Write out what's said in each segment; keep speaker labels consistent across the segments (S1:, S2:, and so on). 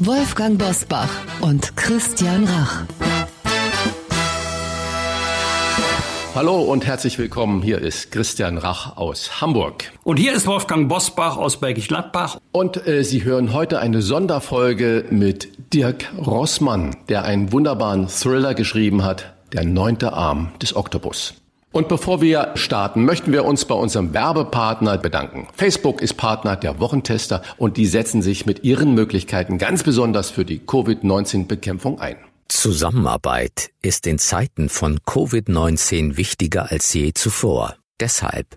S1: Wolfgang Bosbach und Christian Rach.
S2: Hallo und herzlich willkommen. Hier ist Christian Rach aus Hamburg.
S3: Und hier ist Wolfgang Bosbach aus Bergisch Gladbach.
S2: Und äh, Sie hören heute eine Sonderfolge mit Dirk Rossmann, der einen wunderbaren Thriller geschrieben hat, Der neunte Arm des Oktopus. Und bevor wir starten, möchten wir uns bei unserem Werbepartner bedanken. Facebook ist Partner der Wochentester und die setzen sich mit ihren Möglichkeiten ganz besonders für die Covid-19-Bekämpfung ein.
S4: Zusammenarbeit ist in Zeiten von Covid-19 wichtiger als je zuvor. Deshalb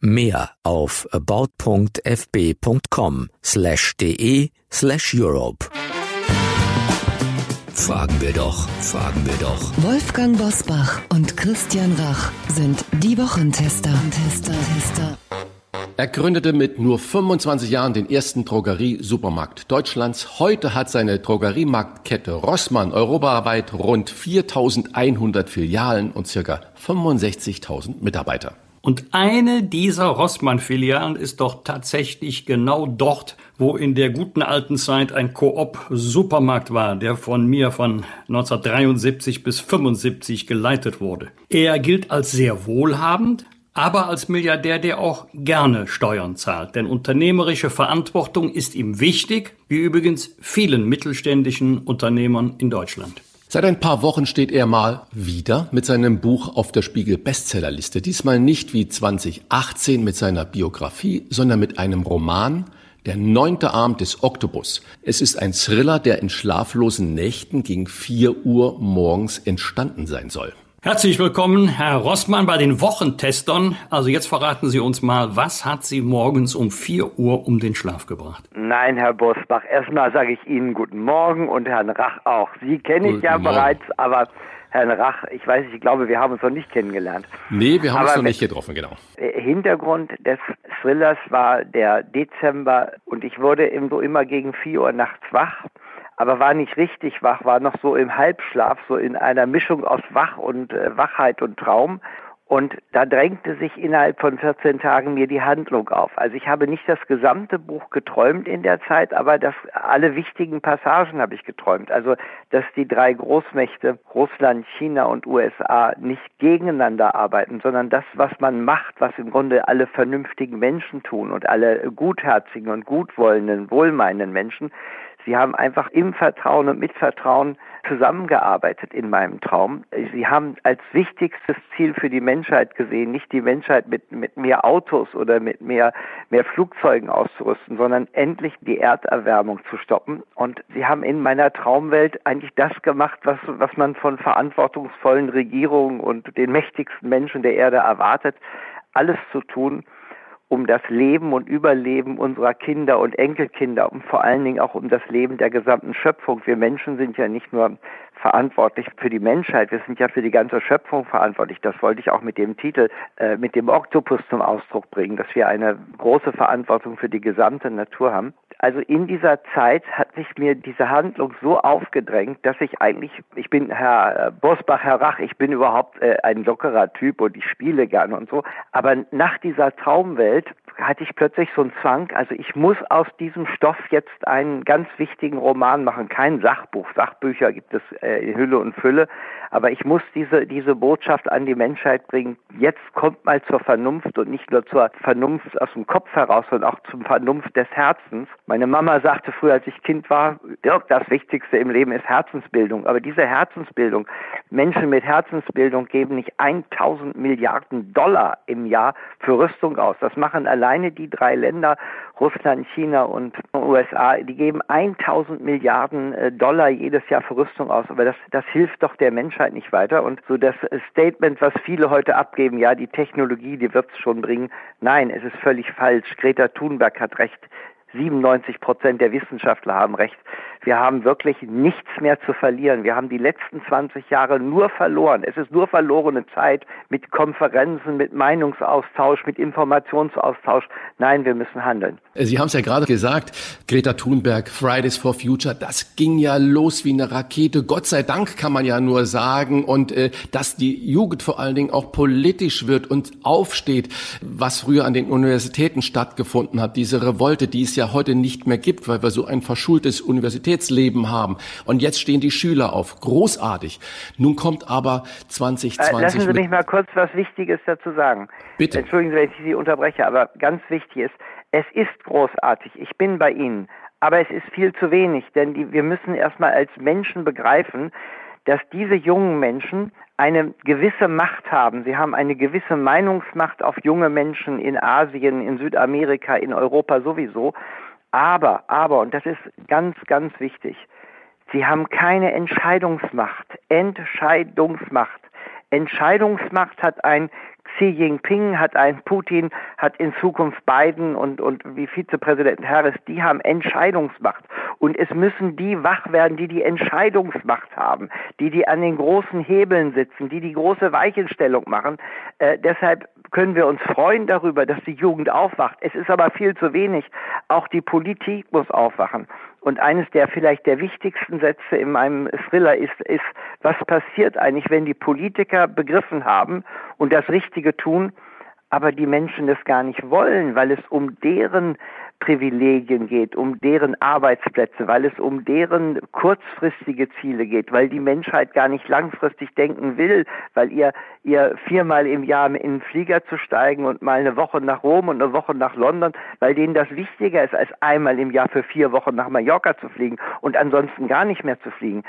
S4: Mehr auf about.fb.com slash de slash Europe. Fragen wir doch, fragen wir doch.
S1: Wolfgang Bosbach und Christian Rach sind die Wochentester. Tester, Tester.
S2: Er gründete mit nur 25 Jahren den ersten Drogeriesupermarkt Deutschlands. Heute hat seine Drogeriemarktkette Rossmann europaweit rund 4100 Filialen und circa 65.000 Mitarbeiter.
S3: Und eine dieser Rossmann-Filialen ist doch tatsächlich genau dort, wo in der guten alten Zeit ein Coop-Supermarkt war, der von mir von 1973 bis 75 geleitet wurde. Er gilt als sehr wohlhabend, aber als Milliardär, der auch gerne Steuern zahlt. Denn unternehmerische Verantwortung ist ihm wichtig, wie übrigens vielen mittelständischen Unternehmern in Deutschland.
S2: Seit ein paar Wochen steht er mal wieder mit seinem Buch auf der Spiegel Bestsellerliste. Diesmal nicht wie 2018 mit seiner Biografie, sondern mit einem Roman, Der neunte Arm des Oktopus. Es ist ein Thriller, der in schlaflosen Nächten gegen vier Uhr morgens entstanden sein soll.
S3: Herzlich willkommen, Herr Rossmann, bei den Wochentestern. Also jetzt verraten Sie uns mal, was hat Sie morgens um 4 Uhr um den Schlaf gebracht?
S5: Nein, Herr Bosbach, erstmal sage ich Ihnen guten Morgen und Herrn Rach auch. Sie kenne ich ja
S2: Morgen.
S5: bereits, aber Herrn Rach, ich weiß nicht, ich glaube, wir haben uns noch nicht kennengelernt.
S2: Nee, wir haben
S5: Aber
S2: uns noch nicht getroffen, genau.
S5: Äh, Hintergrund des Thrillers war der Dezember und ich wurde so immer gegen 4 Uhr nachts wach, aber war nicht richtig wach, war noch so im Halbschlaf, so in einer Mischung aus Wach und äh, Wachheit und Traum. Und da drängte sich innerhalb von 14 Tagen mir die Handlung auf. Also ich habe nicht das gesamte Buch geträumt in der Zeit, aber das, alle wichtigen Passagen habe ich geträumt. Also, dass die drei Großmächte, Russland, China und USA, nicht gegeneinander arbeiten, sondern das, was man macht, was im Grunde alle vernünftigen Menschen tun und alle gutherzigen und gutwollenden, wohlmeinenden Menschen, Sie haben einfach im Vertrauen und mit Vertrauen zusammengearbeitet in meinem Traum. Sie haben als wichtigstes Ziel für die Menschheit gesehen, nicht die Menschheit mit, mit mehr Autos oder mit mehr, mehr Flugzeugen auszurüsten, sondern endlich die Erderwärmung zu stoppen. Und sie haben in meiner Traumwelt eigentlich das gemacht, was, was man von verantwortungsvollen Regierungen und den mächtigsten Menschen der Erde erwartet, alles zu tun, um das Leben und Überleben unserer Kinder und Enkelkinder und vor allen Dingen auch um das Leben der gesamten Schöpfung. Wir Menschen sind ja nicht nur verantwortlich für die Menschheit, wir sind ja für die ganze Schöpfung verantwortlich. Das wollte ich auch mit dem Titel, äh, mit dem Oktopus zum Ausdruck bringen, dass wir eine große Verantwortung für die gesamte Natur haben. Also in dieser Zeit hat sich mir diese Handlung so aufgedrängt, dass ich eigentlich, ich bin Herr äh, Bosbach, Herr Rach, ich bin überhaupt äh, ein lockerer Typ und ich spiele gerne und so, aber nach dieser Traumwelt hatte ich plötzlich so einen Zwang, also ich muss aus diesem Stoff jetzt einen ganz wichtigen Roman machen, kein Sachbuch. Sachbücher gibt es äh, in Hülle und Fülle, aber ich muss diese, diese Botschaft an die Menschheit bringen. Jetzt kommt mal zur Vernunft und nicht nur zur Vernunft aus dem Kopf heraus, sondern auch zum Vernunft des Herzens. Meine Mama sagte früher, als ich Kind war, Dirk, das Wichtigste im Leben ist Herzensbildung. Aber diese Herzensbildung, Menschen mit Herzensbildung geben nicht 1000 Milliarden Dollar im Jahr für Rüstung aus. Das machen alleine die drei Länder, Russland, China und USA, die geben 1000 Milliarden äh, Dollar jedes Jahr für Rüstung aus. Aber das, das hilft doch der Menschheit nicht weiter. Und so das Statement, was viele heute abgeben, ja, die Technologie, die wird es schon bringen. Nein, es ist völlig falsch. Greta Thunberg hat recht. 97 Prozent der Wissenschaftler haben recht. Wir haben wirklich nichts mehr zu verlieren. Wir haben die letzten 20 Jahre nur verloren. Es ist nur verlorene Zeit mit Konferenzen, mit Meinungsaustausch, mit Informationsaustausch. Nein, wir müssen handeln.
S2: Sie haben es ja gerade gesagt, Greta Thunberg, Fridays for Future, das ging ja los wie eine Rakete. Gott sei Dank kann man ja nur sagen. Und äh, dass die Jugend vor allen Dingen auch politisch wird und aufsteht, was früher an den Universitäten stattgefunden hat. Diese Revolte, die es ja heute nicht mehr gibt, weil wir so ein verschultes Universitätsleben haben. Und jetzt stehen die Schüler auf. Großartig. Nun kommt aber 2020. Äh,
S5: lassen Sie mich mal kurz was Wichtiges dazu sagen.
S2: Bitte.
S5: Entschuldigen Sie, wenn ich Sie unterbreche, aber ganz wichtig ist, es ist großartig. Ich bin bei Ihnen. Aber es ist viel zu wenig, denn die, wir müssen erstmal als Menschen begreifen, dass diese jungen Menschen eine gewisse Macht haben. Sie haben eine gewisse Meinungsmacht auf junge Menschen in Asien, in Südamerika, in Europa sowieso. Aber, aber, und das ist ganz, ganz wichtig, sie haben keine Entscheidungsmacht. Entscheidungsmacht. Entscheidungsmacht hat ein Xi Jinping, hat ein Putin, hat in Zukunft Biden und, und wie Vizepräsident Harris, die haben Entscheidungsmacht. Und es müssen die wach werden, die die Entscheidungsmacht haben, die die an den großen Hebeln sitzen, die die große Weichenstellung machen. Äh, deshalb können wir uns freuen darüber, dass die Jugend aufwacht. Es ist aber viel zu wenig. Auch die Politik muss aufwachen. Und eines der vielleicht der wichtigsten Sätze in meinem Thriller ist, ist, was passiert eigentlich, wenn die Politiker begriffen haben und das Richtige tun, aber die Menschen das gar nicht wollen, weil es um deren Privilegien geht, um deren Arbeitsplätze, weil es um deren kurzfristige Ziele geht, weil die Menschheit gar nicht langfristig denken will, weil ihr, ihr viermal im Jahr in den Flieger zu steigen und mal eine Woche nach Rom und eine Woche nach London, weil denen das wichtiger ist, als einmal im Jahr für vier Wochen nach Mallorca zu fliegen und ansonsten gar nicht mehr zu fliegen.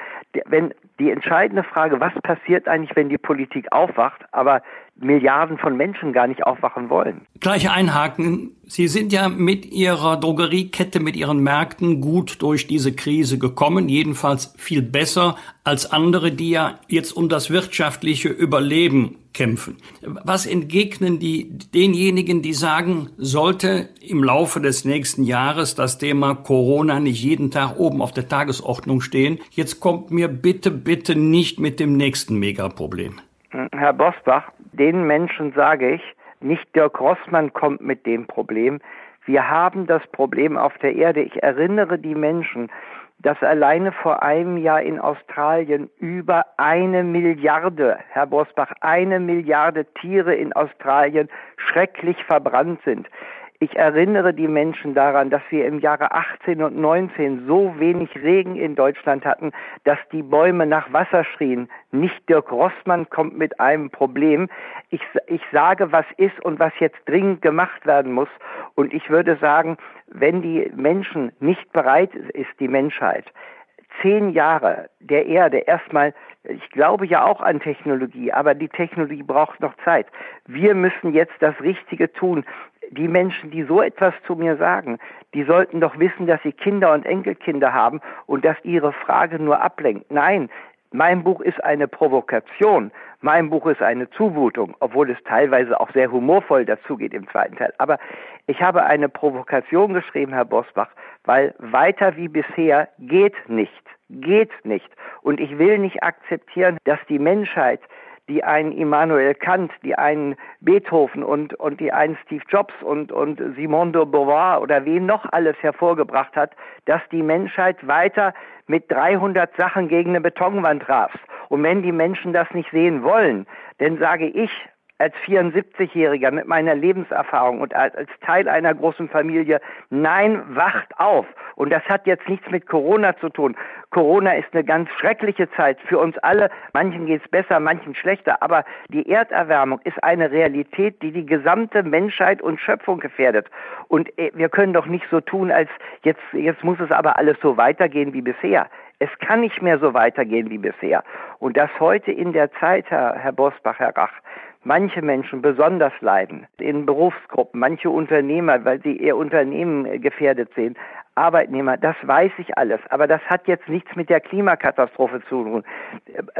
S5: Wenn die entscheidende Frage, was passiert eigentlich, wenn die Politik aufwacht, aber Milliarden von Menschen gar nicht aufwachen wollen.
S3: Gleich einhaken. Sie sind ja mit Ihrer Drogeriekette, mit Ihren Märkten gut durch diese Krise gekommen, jedenfalls viel besser als andere, die ja jetzt um das wirtschaftliche Überleben kämpfen. Was entgegnen die denjenigen, die sagen, sollte im Laufe des nächsten Jahres das Thema Corona nicht jeden Tag oben auf der Tagesordnung stehen? Jetzt kommt mir bitte, bitte nicht mit dem nächsten Megaproblem.
S5: Herr Bosbach, den Menschen sage ich, nicht Dirk Rossmann kommt mit dem Problem. Wir haben das Problem auf der Erde. Ich erinnere die Menschen, dass alleine vor einem Jahr in Australien über eine Milliarde, Herr Bosbach, eine Milliarde Tiere in Australien schrecklich verbrannt sind. Ich erinnere die Menschen daran, dass wir im Jahre 18 und 19 so wenig Regen in Deutschland hatten, dass die Bäume nach Wasser schrien. Nicht Dirk Rossmann kommt mit einem Problem. Ich, ich sage, was ist und was jetzt dringend gemacht werden muss. Und ich würde sagen, wenn die Menschen nicht bereit ist, die Menschheit, zehn Jahre der Erde erstmal, ich glaube ja auch an Technologie, aber die Technologie braucht noch Zeit. Wir müssen jetzt das Richtige tun die Menschen, die so etwas zu mir sagen, die sollten doch wissen, dass sie Kinder und Enkelkinder haben und dass ihre Frage nur ablenkt. Nein, mein Buch ist eine Provokation. Mein Buch ist eine Zumutung, obwohl es teilweise auch sehr humorvoll dazugeht im zweiten Teil. Aber ich habe eine Provokation geschrieben, Herr Bosbach, weil weiter wie bisher geht nicht. Geht nicht. Und ich will nicht akzeptieren, dass die Menschheit die einen Immanuel Kant, die einen Beethoven und, und die einen Steve Jobs und, und Simone de Beauvoir oder wen noch alles hervorgebracht hat, dass die Menschheit weiter mit 300 Sachen gegen eine Betonwand rast. Und wenn die Menschen das nicht sehen wollen, dann sage ich, als 74-Jähriger mit meiner Lebenserfahrung und als, Teil einer großen Familie, nein, wacht auf. Und das hat jetzt nichts mit Corona zu tun. Corona ist eine ganz schreckliche Zeit für uns alle. Manchen geht es besser, manchen schlechter. Aber die Erderwärmung ist eine Realität, die die gesamte Menschheit und Schöpfung gefährdet. Und äh, wir können doch nicht so tun, als jetzt, jetzt muss es aber alles so weitergehen wie bisher. Es kann nicht mehr so weitergehen wie bisher. Und dass heute in der Zeit, Herr, Herr Bosbach, Herr Rach, manche Menschen besonders leiden, in Berufsgruppen, manche Unternehmer, weil sie ihr Unternehmen äh, gefährdet sehen, Arbeitnehmer, das weiß ich alles. Aber das hat jetzt nichts mit der Klimakatastrophe zu tun.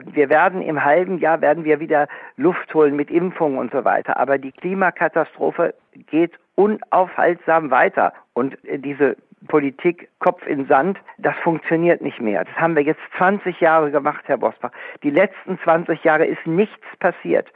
S5: Wir werden im halben Jahr werden wir wieder Luft holen mit Impfungen und so weiter. Aber die Klimakatastrophe geht unaufhaltsam weiter. Und äh, diese Politik Kopf in Sand, das funktioniert nicht mehr. Das haben wir jetzt 20 Jahre gemacht, Herr Bosbach. Die letzten 20 Jahre ist nichts passiert.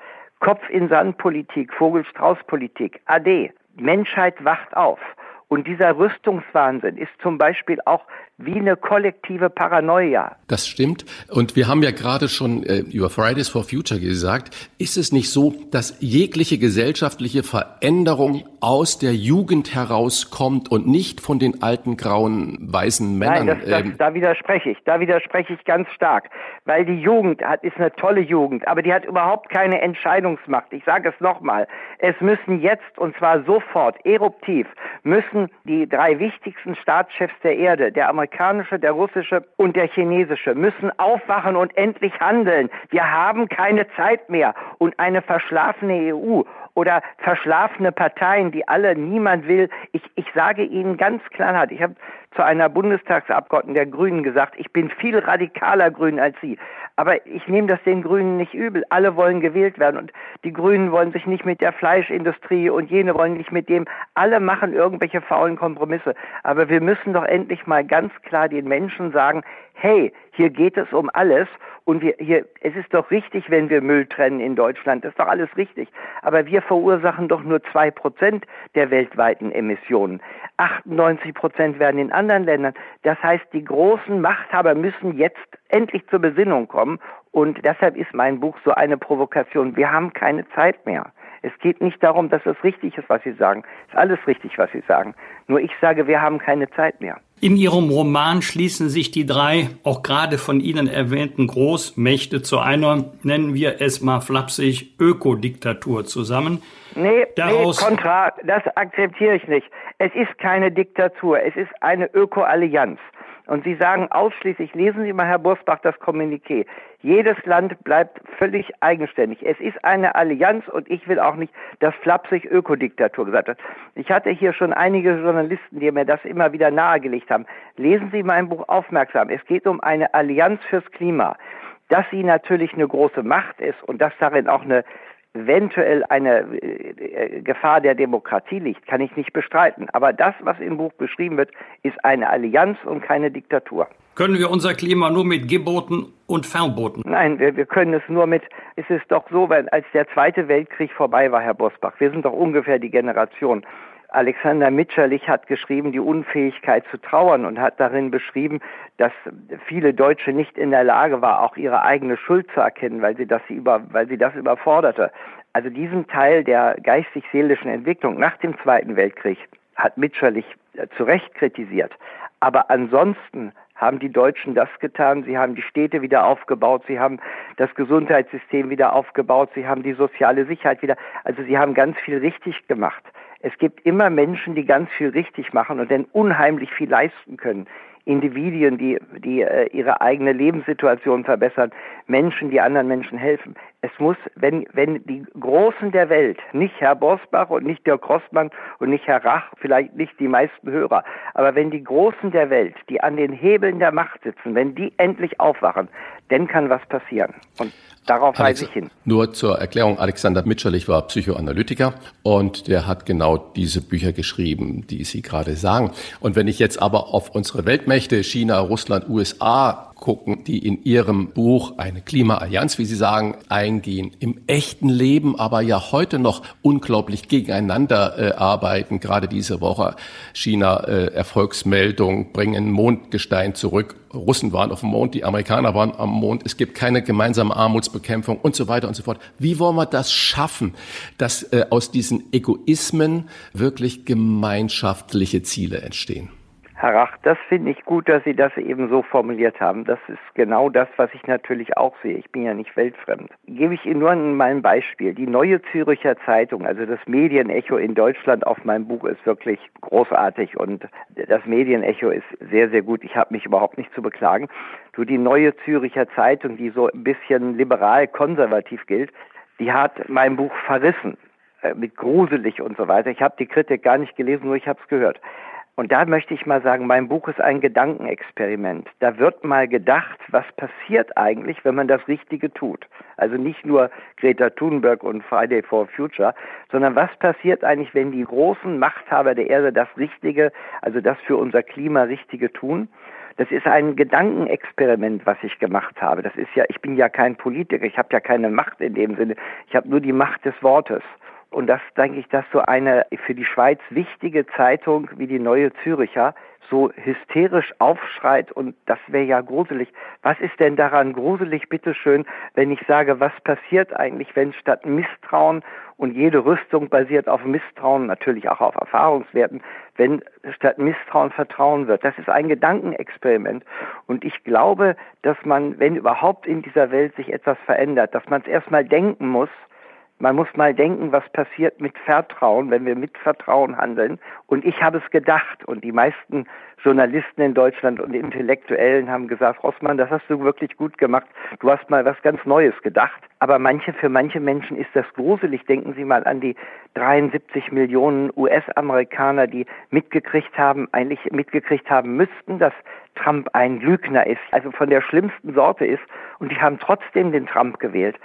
S5: Kopf in Sand Politik, Vogelstrauß Politik, AD. Menschheit wacht auf. Und dieser Rüstungswahnsinn ist zum Beispiel auch wie eine kollektive Paranoia.
S2: Das stimmt. Und wir haben ja gerade schon äh, über Fridays for Future gesagt, ist es nicht so, dass jegliche gesellschaftliche Veränderung aus der Jugend herauskommt und nicht von den alten grauen weißen Männern?
S5: Nein, das, das, ähm, da widerspreche ich. Da widerspreche ich ganz stark. Weil die Jugend hat, ist eine tolle Jugend, aber die hat überhaupt keine Entscheidungsmacht. Ich sage es nochmal. Es müssen jetzt, und zwar sofort, eruptiv, müssen die drei wichtigsten Staatschefs der Erde, der amerikanische, der russische und der chinesische müssen aufwachen und endlich handeln. Wir haben keine Zeit mehr. Und eine verschlafene EU oder verschlafene Parteien, die alle niemand will. Ich, ich sage Ihnen ganz klar, ich habe zu einer Bundestagsabgeordneten der Grünen gesagt, ich bin viel radikaler Grün als Sie. Aber ich nehme das den Grünen nicht übel. Alle wollen gewählt werden und die Grünen wollen sich nicht mit der Fleischindustrie und jene wollen nicht mit dem. Alle machen irgendwelche faulen Kompromisse. Aber wir müssen doch endlich mal ganz klar den Menschen sagen, hey, hier geht es um alles und wir hier, es ist doch richtig, wenn wir Müll trennen in Deutschland. Das ist doch alles richtig. Aber wir verursachen doch nur zwei Prozent der weltweiten Emissionen. 98 Prozent werden in anderen Ländern. Das heißt, die großen Machthaber müssen jetzt endlich zur Besinnung kommen. Und deshalb ist mein Buch so eine Provokation. Wir haben keine Zeit mehr. Es geht nicht darum, dass es richtig ist, was Sie sagen. Es ist alles richtig, was Sie sagen. Nur ich sage, wir haben keine Zeit mehr.
S3: In Ihrem Roman schließen sich die drei, auch gerade von Ihnen erwähnten Großmächte zu einer, nennen wir es mal flapsig, Ökodiktatur zusammen.
S5: Nee, Daraus nee, kontra, das akzeptiere ich nicht. Es ist keine Diktatur, es ist eine Ökoallianz. Und Sie sagen ausschließlich, lesen Sie mal, Herr Bursbach, das Kommuniqué. Jedes Land bleibt völlig eigenständig. Es ist eine Allianz und ich will auch nicht, dass flapsig Ökodiktatur gesagt hat. Ich hatte hier schon einige Journalisten, die mir das immer wieder nahegelegt haben. Lesen Sie mein Buch aufmerksam. Es geht um eine Allianz fürs Klima. Dass sie natürlich eine große Macht ist und dass darin auch eine eventuell eine äh, Gefahr der Demokratie liegt, kann ich nicht bestreiten. Aber das, was im Buch beschrieben wird, ist eine Allianz und keine Diktatur.
S3: Können wir unser Klima nur mit Geboten und Verboten?
S5: Nein, wir, wir können es nur mit, es ist doch so, weil als der Zweite Weltkrieg vorbei war, Herr Bosbach, wir sind doch ungefähr die Generation, Alexander Mitscherlich hat geschrieben, die Unfähigkeit zu trauern und hat darin beschrieben, dass viele Deutsche nicht in der Lage war, auch ihre eigene Schuld zu erkennen, weil sie das, über, weil sie das überforderte. Also diesen Teil der geistig-seelischen Entwicklung nach dem Zweiten Weltkrieg hat Mitscherlich äh, zu Recht kritisiert. Aber ansonsten haben die Deutschen das getan. Sie haben die Städte wieder aufgebaut. Sie haben das Gesundheitssystem wieder aufgebaut. Sie haben die soziale Sicherheit wieder. Also sie haben ganz viel richtig gemacht. Es gibt immer Menschen, die ganz viel richtig machen und dann unheimlich viel leisten können. Individuen, die, die äh, ihre eigene Lebenssituation verbessern, Menschen, die anderen Menschen helfen. Es muss, wenn, wenn die Großen der Welt, nicht Herr Bosbach und nicht Dirk Rossmann und nicht Herr Rach, vielleicht nicht die meisten Hörer, aber wenn die Großen der Welt, die an den Hebeln der Macht sitzen, wenn die endlich aufwachen, dann kann was passieren. Und Darauf Alex weise ich hin.
S2: Nur zur Erklärung, Alexander Mitscherlich war Psychoanalytiker und der hat genau diese Bücher geschrieben, die Sie gerade sagen. Und wenn ich jetzt aber auf unsere Weltmächte, China, Russland, USA gucken, die in Ihrem Buch eine Klimaallianz, wie Sie sagen, eingehen, im echten Leben aber ja heute noch unglaublich gegeneinander äh, arbeiten. Gerade diese Woche China äh, Erfolgsmeldung, bringen Mondgestein zurück. Russen waren auf dem Mond, die Amerikaner waren am Mond. Es gibt keine gemeinsame Armutsbekämpfung und so weiter und so fort. Wie wollen wir das schaffen, dass äh, aus diesen Egoismen wirklich gemeinschaftliche Ziele entstehen?
S5: Herr Rach, das finde ich gut, dass Sie das eben so formuliert haben. Das ist genau das, was ich natürlich auch sehe. Ich bin ja nicht weltfremd. Gebe ich Ihnen nur mal ein Beispiel. Die neue Züricher Zeitung, also das Medienecho in Deutschland auf meinem Buch ist wirklich großartig und das Medienecho ist sehr, sehr gut. Ich habe mich überhaupt nicht zu beklagen. Du, die neue Züricher Zeitung, die so ein bisschen liberal-konservativ gilt, die hat mein Buch verrissen äh, mit gruselig und so weiter. Ich habe die Kritik gar nicht gelesen, nur ich habe es gehört. Und da möchte ich mal sagen, mein Buch ist ein Gedankenexperiment. Da wird mal gedacht, was passiert eigentlich, wenn man das Richtige tut. Also nicht nur Greta Thunberg und Friday for Future, sondern was passiert eigentlich, wenn die großen Machthaber der Erde das Richtige, also das für unser Klima Richtige tun. Das ist ein Gedankenexperiment, was ich gemacht habe. Das ist ja, ich bin ja kein Politiker, ich habe ja keine Macht in dem Sinne. Ich habe nur die Macht des Wortes. Und das denke ich, dass so eine für die Schweiz wichtige Zeitung wie die Neue Züricher so hysterisch aufschreit und das wäre ja gruselig. Was ist denn daran gruselig, bitteschön, wenn ich sage, was passiert eigentlich, wenn statt Misstrauen und jede Rüstung basiert auf Misstrauen, natürlich auch auf Erfahrungswerten, wenn statt Misstrauen Vertrauen wird. Das ist ein Gedankenexperiment. Und ich glaube, dass man, wenn überhaupt in dieser Welt sich etwas verändert, dass man es erstmal denken muss, man muss mal denken, was passiert mit Vertrauen, wenn wir mit Vertrauen handeln. Und ich habe es gedacht. Und die meisten Journalisten in Deutschland und Intellektuellen haben gesagt, Rossmann, das hast du wirklich gut gemacht. Du hast mal was ganz Neues gedacht. Aber manche, für manche Menschen ist das gruselig. Denken Sie mal an die 73 Millionen US-Amerikaner, die mitgekriegt haben, eigentlich mitgekriegt haben müssten, dass Trump ein Lügner ist, also von der schlimmsten Sorte ist. Und die haben trotzdem den Trump gewählt.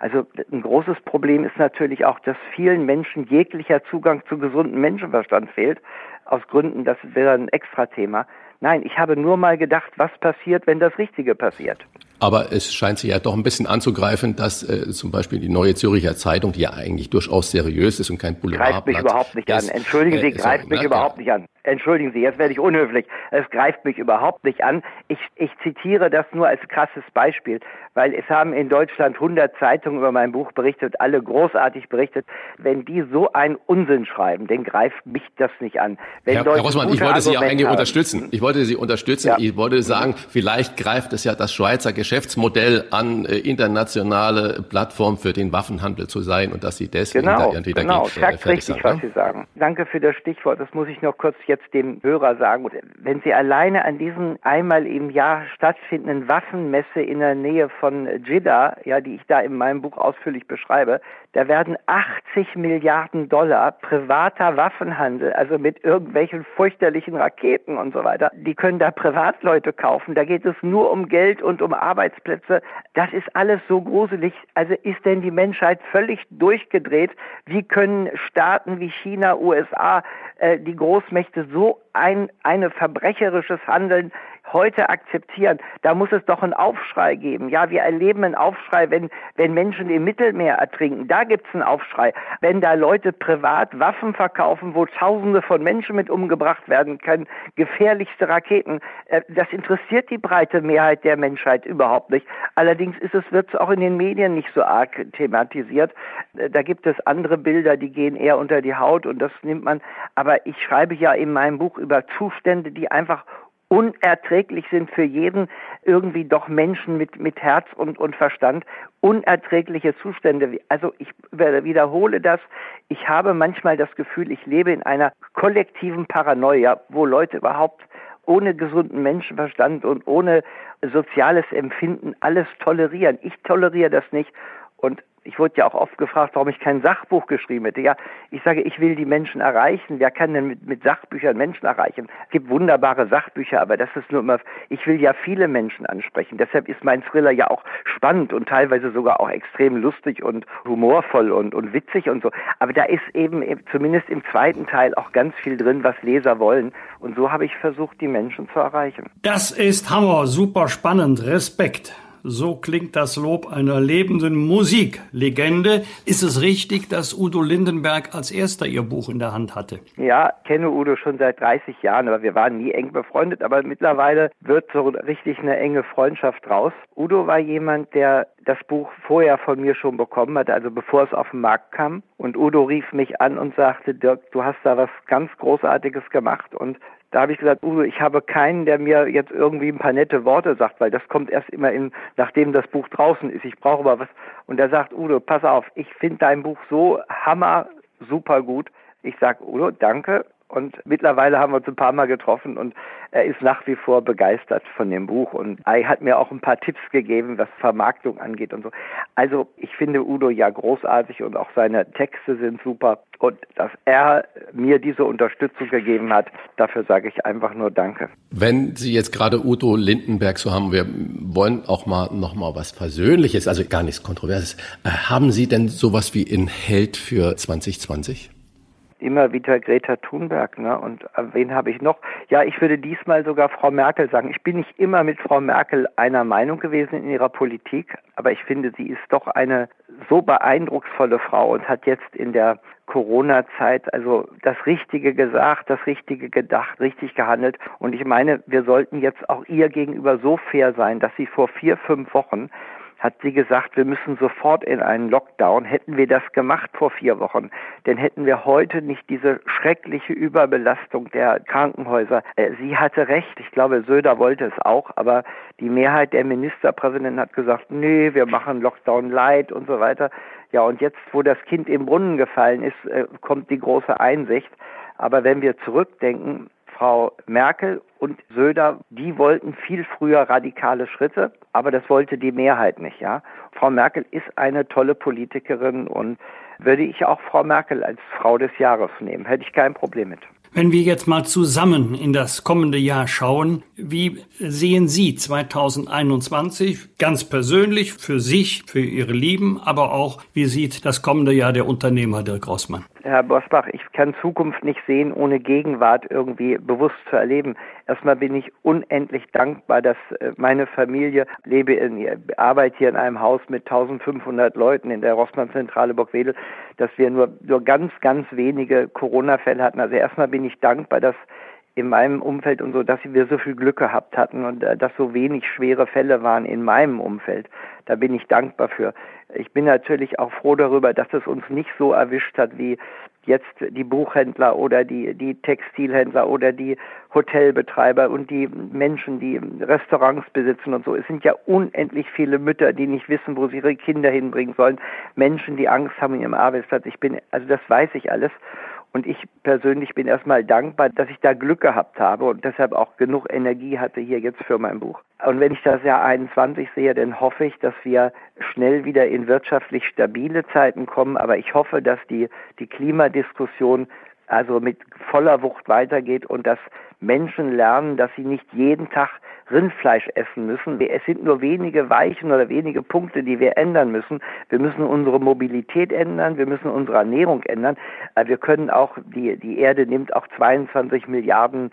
S5: Also ein großes Problem ist natürlich auch, dass vielen Menschen jeglicher Zugang zu gesundem Menschenverstand fehlt. Aus Gründen, das wäre ein Extra-Thema. Nein, ich habe nur mal gedacht, was passiert, wenn das Richtige passiert.
S2: Aber es scheint sich ja doch ein bisschen anzugreifen, dass äh, zum Beispiel die Neue Zürcher Zeitung, die ja eigentlich durchaus seriös ist und kein Boulevardblatt
S5: Greift mich überhaupt nicht ist, an. Entschuldigen Sie, äh, greift sorry, mich überhaupt nicht an. Entschuldigen Sie, jetzt werde ich unhöflich. Es greift mich überhaupt nicht an. Ich, ich zitiere das nur als krasses Beispiel, weil es haben in Deutschland 100 Zeitungen über mein Buch berichtet, alle großartig berichtet. Wenn die so einen Unsinn schreiben, dann greift mich das nicht an. Wenn
S2: Herr, Herr Rossmann, ich wollte Sie ja eigentlich haben, unterstützen. Ich wollte Sie unterstützen. Ja. Ich wollte sagen, vielleicht greift es ja das Schweizer Geschäftsmodell an, äh, internationale Plattform für den Waffenhandel zu sein und dass Sie deswegen
S5: genau,
S2: da irgendwie
S5: genau, dagegen genau. äh, richtig, sind, was ne? Sie sagen. Danke für das Stichwort. Das muss ich noch kurz jetzt dem Hörer sagen. Wenn Sie alleine an diesen einmal im Jahr stattfindenden Waffenmesse in der Nähe von Jeddah, ja, die ich da in meinem Buch ausführlich beschreibe, da werden 80 Milliarden Dollar privater Waffenhandel, also mit irgendwelchen fürchterlichen Raketen und so weiter, die können da Privatleute kaufen. Da geht es nur um Geld und um Arbeitsplätze. Das ist alles so gruselig. Also ist denn die Menschheit völlig durchgedreht? Wie können Staaten wie China, USA, äh, die Großmächte so ein eine verbrecherisches Handeln heute akzeptieren. Da muss es doch einen Aufschrei geben. Ja, wir erleben einen Aufschrei, wenn, wenn Menschen im Mittelmeer ertrinken. Da gibt's einen Aufschrei. Wenn da Leute privat Waffen verkaufen, wo Tausende von Menschen mit umgebracht werden können, gefährlichste Raketen, äh, das interessiert die breite Mehrheit der Menschheit überhaupt nicht. Allerdings ist es, wird es auch in den Medien nicht so arg thematisiert. Äh, da gibt es andere Bilder, die gehen eher unter die Haut und das nimmt man. Aber ich schreibe ja in meinem Buch über Zustände, die einfach unerträglich sind für jeden irgendwie doch Menschen mit, mit Herz und, und Verstand, unerträgliche Zustände. Also ich wiederhole das, ich habe manchmal das Gefühl, ich lebe in einer kollektiven Paranoia, wo Leute überhaupt ohne gesunden Menschenverstand und ohne soziales Empfinden alles tolerieren. Ich toleriere das nicht Und ich wurde ja auch oft gefragt, warum ich kein Sachbuch geschrieben hätte. Ja, ich sage, ich will die Menschen erreichen. Wer kann denn mit, mit Sachbüchern Menschen erreichen? Es gibt wunderbare Sachbücher, aber das ist nur immer, ich will ja viele Menschen ansprechen. Deshalb ist mein Thriller ja auch spannend und teilweise sogar auch extrem lustig und humorvoll und, und witzig und so. Aber da ist eben zumindest im zweiten Teil auch ganz viel drin, was Leser wollen. Und so habe ich versucht, die Menschen zu erreichen.
S3: Das ist Hammer, super spannend, Respekt. So klingt das Lob einer lebenden Musiklegende. Ist es richtig, dass Udo Lindenberg als erster Ihr Buch in der Hand hatte?
S5: Ja, kenne Udo schon seit 30 Jahren, aber wir waren nie eng befreundet. Aber mittlerweile wird so richtig eine enge Freundschaft raus. Udo war jemand, der das Buch vorher von mir schon bekommen hat, also bevor es auf den Markt kam. Und Udo rief mich an und sagte, Dirk, du hast da was ganz Großartiges gemacht und da habe ich gesagt, Uwe, ich habe keinen, der mir jetzt irgendwie ein paar nette Worte sagt, weil das kommt erst immer in, nachdem das Buch draußen ist. Ich brauche aber was. Und er sagt, Udo, pass auf, ich finde dein Buch so hammer, super gut. Ich sage, Udo, danke. Und mittlerweile haben wir uns ein paar Mal getroffen und er ist nach wie vor begeistert von dem Buch und er hat mir auch ein paar Tipps gegeben, was Vermarktung angeht und so. Also ich finde Udo ja großartig und auch seine Texte sind super und dass er mir diese Unterstützung gegeben hat, dafür sage ich einfach nur Danke.
S2: Wenn Sie jetzt gerade Udo Lindenberg so haben, wir wollen auch mal noch mal was Persönliches, also gar nichts Kontroverses. Äh, haben Sie denn sowas wie in Held für 2020?
S5: Immer wieder Greta Thunberg, ne? Und äh, wen habe ich noch? Ja, ich würde diesmal sogar Frau Merkel sagen. Ich bin nicht immer mit Frau Merkel einer Meinung gewesen in ihrer Politik, aber ich finde, sie ist doch eine so beeindrucksvolle Frau und hat jetzt in der Corona-Zeit also das Richtige gesagt, das Richtige gedacht, richtig gehandelt. Und ich meine, wir sollten jetzt auch ihr gegenüber so fair sein, dass sie vor vier, fünf Wochen hat sie gesagt, wir müssen sofort in einen Lockdown. Hätten wir das gemacht vor vier Wochen, dann hätten wir heute nicht diese schreckliche Überbelastung der Krankenhäuser. Äh, sie hatte recht. Ich glaube, Söder wollte es auch, aber die Mehrheit der Ministerpräsidenten hat gesagt, nee, wir machen Lockdown light und so weiter. Ja, und jetzt, wo das Kind im Brunnen gefallen ist, äh, kommt die große Einsicht. Aber wenn wir zurückdenken, Frau Merkel und Söder, die wollten viel früher radikale Schritte, aber das wollte die Mehrheit nicht, ja. Frau Merkel ist eine tolle Politikerin und würde ich auch Frau Merkel als Frau des Jahres nehmen, hätte ich kein Problem mit.
S3: Wenn wir jetzt mal zusammen in das kommende Jahr schauen, wie sehen Sie 2021 ganz persönlich für sich, für Ihre Lieben, aber auch wie sieht das kommende Jahr der Unternehmer Dirk Rossmann?
S5: Herr Bosbach, ich kann Zukunft nicht sehen, ohne Gegenwart irgendwie bewusst zu erleben. Erstmal bin ich unendlich dankbar, dass äh, meine Familie lebe in, arbeite hier in einem Haus mit 1500 Leuten in der Rossmann-Zentrale Burgwedel, dass wir nur, nur ganz, ganz wenige Corona-Fälle hatten. Also erstmal bin ich dankbar, dass in meinem Umfeld und so, dass wir so viel Glück gehabt hatten und äh, dass so wenig schwere Fälle waren in meinem Umfeld. Da bin ich dankbar für. Ich bin natürlich auch froh darüber, dass es uns nicht so erwischt hat wie jetzt die Buchhändler oder die, die Textilhändler oder die Hotelbetreiber und die Menschen, die Restaurants besitzen und so. Es sind ja unendlich viele Mütter, die nicht wissen, wo sie ihre Kinder hinbringen sollen. Menschen, die Angst haben in ihrem Arbeitsplatz. Ich bin, also das weiß ich alles. Und ich persönlich bin erstmal dankbar, dass ich da Glück gehabt habe und deshalb auch genug Energie hatte hier jetzt für mein Buch. Und wenn ich das Jahr 21 sehe, dann hoffe ich, dass wir schnell wieder in wirtschaftlich stabile Zeiten kommen. Aber ich hoffe, dass die, die Klimadiskussion also mit voller Wucht weitergeht und dass Menschen lernen, dass sie nicht jeden Tag Rindfleisch essen müssen. Es sind nur wenige Weichen oder wenige Punkte, die wir ändern müssen. Wir müssen unsere Mobilität ändern, wir müssen unsere Ernährung ändern. Äh, wir können auch, die, die Erde nimmt auch 22 Milliarden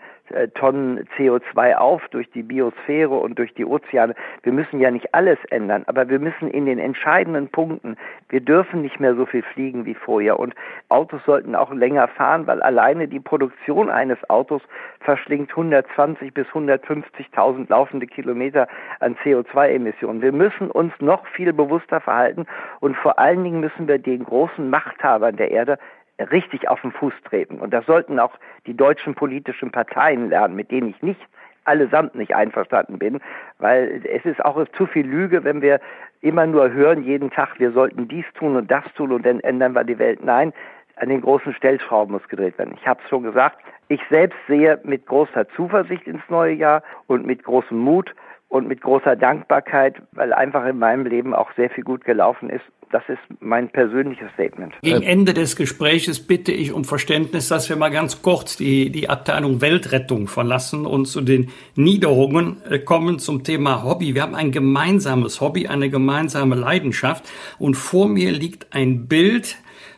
S5: Tonnen CO2 auf durch die Biosphäre und durch die Ozeane. Wir müssen ja nicht alles ändern, aber wir müssen in den entscheidenden Punkten, wir dürfen nicht mehr so viel fliegen wie vorher und Autos sollten auch länger fahren, weil alleine die Produktion eines Autos verschlingt 120 bis 150.000 laufende Kilometer an CO2-Emissionen. Wir müssen uns noch viel bewusster verhalten und vor allen Dingen müssen wir den großen Machthabern der Erde richtig auf den Fuß treten. Und das sollten auch die deutschen politischen Parteien lernen, mit denen ich nicht allesamt nicht einverstanden bin, weil es ist auch zu viel Lüge, wenn wir immer nur hören jeden Tag, wir sollten dies tun und das tun und dann ändern wir die Welt. Nein, an den großen Stellschrauben muss gedreht werden. Ich habe es schon gesagt, ich selbst sehe mit großer Zuversicht ins neue Jahr und mit großem Mut und mit großer Dankbarkeit, weil einfach in meinem Leben auch sehr viel gut gelaufen ist. Das ist mein persönliches Statement.
S3: Gegen Ende des Gespräches bitte ich um Verständnis, dass wir mal ganz kurz die, die Abteilung Weltrettung verlassen und zu den Niederungen äh, kommen zum Thema Hobby. Wir haben ein gemeinsames Hobby, eine gemeinsame Leidenschaft und vor mir liegt ein Bild.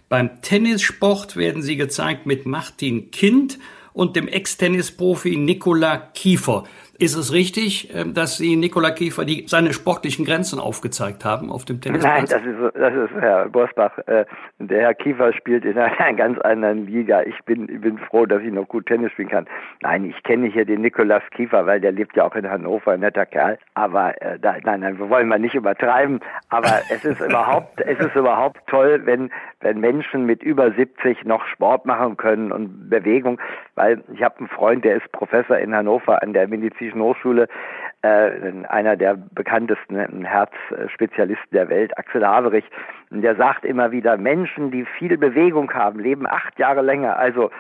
S3: Beim Tennissport werden sie gezeigt mit Martin Kind und dem Ex-Tennisprofi Nikola Kiefer. Ist es richtig, ähm, dass Sie Nikola Kiefer die, seine sportlichen Grenzen aufgezeigt haben auf dem Tennisplatz?
S5: Nein, das ist, das ist Herr Bosbach. Äh, der Herr Kiefer spielt in einer ganz anderen Liga. Ich bin, ich bin froh, dass ich noch gut Tennis spielen kann. Nein, ich kenne hier den Nikolaus Kiefer, weil der lebt ja auch in Hannover, ein netter Kerl. Aber äh, da, nein, nein, wir wollen mal nicht übertreiben. Aber es ist überhaupt, es ist überhaupt toll, wenn, wenn Menschen mit über 70 noch Sport machen können und Bewegung. Weil ich habe einen Freund, der ist Professor in Hannover an der Medizin Medizinischen Hochschule, äh, einer der bekanntesten Herzspezialisten der Welt, Axel Haverich, der sagt immer wieder, Menschen, die viel Bewegung haben, leben acht Jahre länger. Also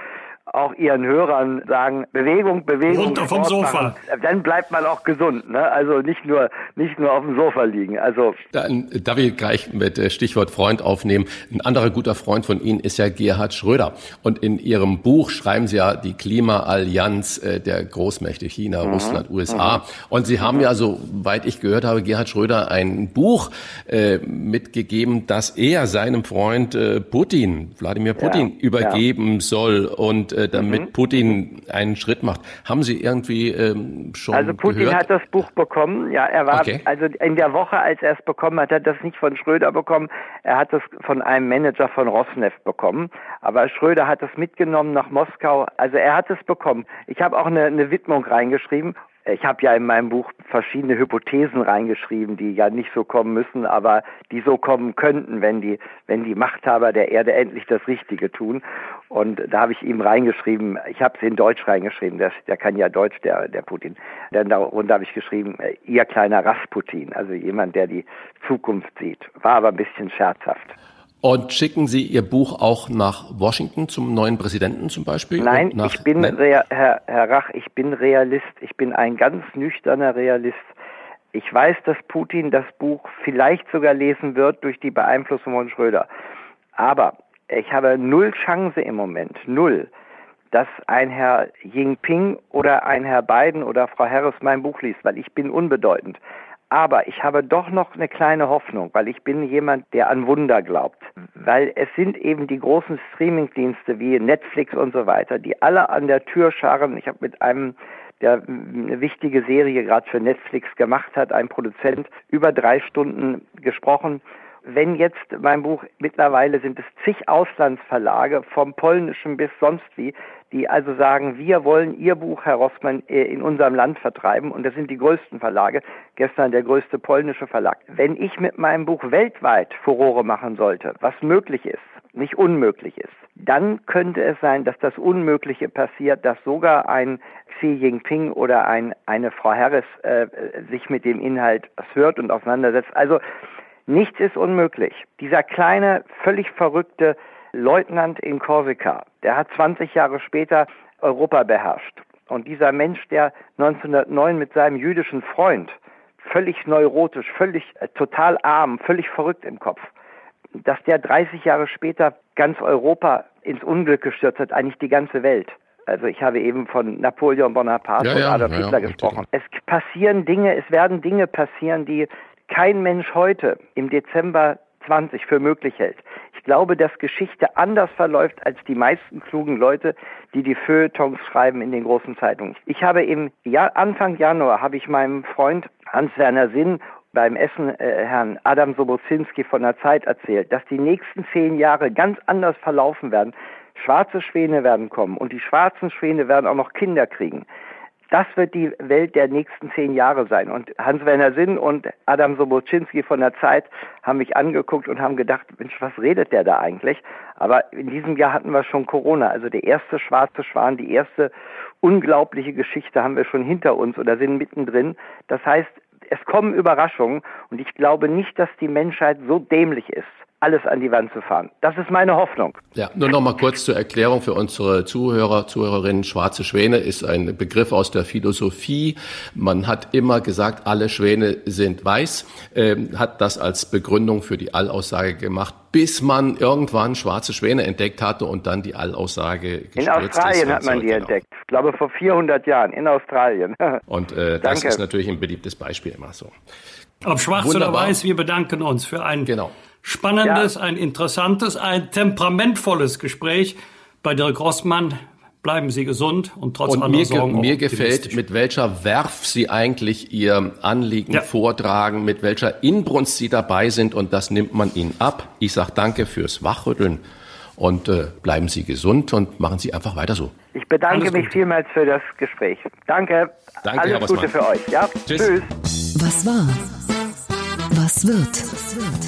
S5: auch ihren Hörern sagen, Bewegung, Bewegung.
S3: Runter vom Sofa. Machen.
S5: Dann bleibt man auch gesund, ne? Also nicht nur, nicht nur auf dem Sofa liegen. Also.
S2: Dann darf ich gleich mit äh, Stichwort Freund aufnehmen. Ein anderer guter Freund von Ihnen ist ja Gerhard Schröder. Und in Ihrem Buch schreiben Sie ja die Klimaallianz äh, der Großmächte China, mhm. Russland, USA. Mhm. Und Sie haben ja, soweit ich gehört habe, Gerhard Schröder ein Buch äh, mitgegeben, das er seinem Freund äh, Putin, Wladimir Putin, ja, übergeben ja. soll. Und äh, damit mhm. Putin einen Schritt macht. Haben Sie irgendwie ähm, schon
S5: Also Putin
S2: gehört?
S5: hat das Buch bekommen. Ja, er war okay. also in der Woche, als er es bekommen hat, hat er das nicht von Schröder bekommen. Er hat es von einem Manager von Rosneft bekommen. Aber Schröder hat es mitgenommen nach Moskau. Also er hat es bekommen. Ich habe auch eine, eine Widmung reingeschrieben ich habe ja in meinem Buch verschiedene Hypothesen reingeschrieben, die ja nicht so kommen müssen, aber die so kommen könnten, wenn die, wenn die Machthaber der Erde endlich das Richtige tun. Und da habe ich ihm reingeschrieben, ich habe es in Deutsch reingeschrieben, der, der kann ja Deutsch, der, der Putin. Dann darunter habe ich geschrieben, äh, ihr kleiner Rasputin, also jemand, der die Zukunft sieht. War aber ein bisschen scherzhaft.
S2: Und schicken Sie Ihr Buch auch nach Washington zum neuen Präsidenten zum Beispiel?
S5: Nein, ich bin, Herr, Herr Rach, ich bin Realist. Ich bin ein ganz nüchterner Realist. Ich weiß, dass Putin das Buch vielleicht sogar lesen wird durch die Beeinflussung von Schröder. Aber ich habe null Chance im Moment, null, dass ein Herr Jinping oder ein Herr Biden oder Frau Harris mein Buch liest, weil ich bin unbedeutend. Aber ich habe doch noch eine kleine Hoffnung, weil ich bin jemand, der an Wunder glaubt. Weil es sind eben die großen Streamingdienste wie Netflix und so weiter, die alle an der Tür scharren. Ich habe mit einem der eine wichtige Serie gerade für Netflix gemacht hat, ein Produzent, über drei Stunden gesprochen wenn jetzt mein Buch, mittlerweile sind es zig Auslandsverlage, vom polnischen bis sonst wie, die also sagen, wir wollen Ihr Buch, Herr Rossmann, äh, in unserem Land vertreiben. Und das sind die größten Verlage. Gestern der größte polnische Verlag. Wenn ich mit meinem Buch weltweit Furore machen sollte, was möglich ist, nicht unmöglich ist, dann könnte es sein, dass das Unmögliche passiert, dass sogar ein Xi Jinping oder ein, eine Frau Harris äh, sich mit dem Inhalt hört und auseinandersetzt. Also Nichts ist unmöglich. Dieser kleine, völlig verrückte Leutnant in Korsika, der hat 20 Jahre später Europa beherrscht. Und dieser Mensch, der 1909 mit seinem jüdischen Freund völlig neurotisch, völlig äh, total arm, völlig verrückt im Kopf, dass der 30 Jahre später ganz Europa ins Unglück gestürzt hat, eigentlich die ganze Welt. Also ich habe eben von Napoleon Bonaparte ja, und Adolf ja, Hitler ja, gesprochen. Es passieren Dinge, es werden Dinge passieren, die kein Mensch heute im Dezember 20 für möglich hält. Ich glaube, dass Geschichte anders verläuft als die meisten klugen Leute, die die Feuilletons schreiben in den großen Zeitungen. Ich habe im Jahr, Anfang Januar habe ich meinem Freund Hans-Werner Sinn beim Essen äh, Herrn Adam Sobozinski von der Zeit erzählt, dass die nächsten zehn Jahre ganz anders verlaufen werden. Schwarze Schwäne werden kommen und die schwarzen Schwäne werden auch noch Kinder kriegen. Das wird die Welt der nächsten zehn Jahre sein. Und Hans-Werner Sinn und Adam Sobocinski von der Zeit haben mich angeguckt und haben gedacht, Mensch, was redet der da eigentlich? Aber in diesem Jahr hatten wir schon Corona. Also der erste schwarze Schwan, die erste unglaubliche Geschichte haben wir schon hinter uns oder sind mittendrin. Das heißt, es kommen Überraschungen und ich glaube nicht, dass die Menschheit so dämlich ist, alles an die Wand zu fahren. Das ist meine Hoffnung.
S2: Ja, nur noch mal kurz zur Erklärung für unsere Zuhörer, Zuhörerinnen. Schwarze Schwäne ist ein Begriff aus der Philosophie. Man hat immer gesagt, alle Schwäne sind weiß, äh, hat das als Begründung für die Allaussage gemacht, bis man irgendwann schwarze Schwäne entdeckt hatte und dann die Allaussage
S5: In Australien hat man die genau. entdeckt. Ich glaube vor 400 Jahren in Australien.
S2: und äh, das ist natürlich ein beliebtes Beispiel immer so.
S3: Ob schwarz Wunderbar. oder weiß, wir bedanken uns für ein genau spannendes, ja. ein interessantes, ein temperamentvolles Gespräch bei Dirk Rossmann. Bleiben Sie gesund und trotz und
S2: aller mir, Sorgen mir gefällt, mit welcher Werf Sie eigentlich Ihr Anliegen ja. vortragen, mit welcher Inbrunst Sie dabei sind und das nimmt man Ihnen ab. Ich sage danke fürs Wachrütteln und äh, bleiben Sie gesund und machen Sie einfach weiter so.
S5: Ich bedanke Alles mich Gute. vielmals für das Gespräch. Danke.
S2: Danke,
S5: Alles
S2: Herr
S5: Gute für euch. Ja?
S1: Tschüss. Tschüss. Was war? Was wird? Was wird?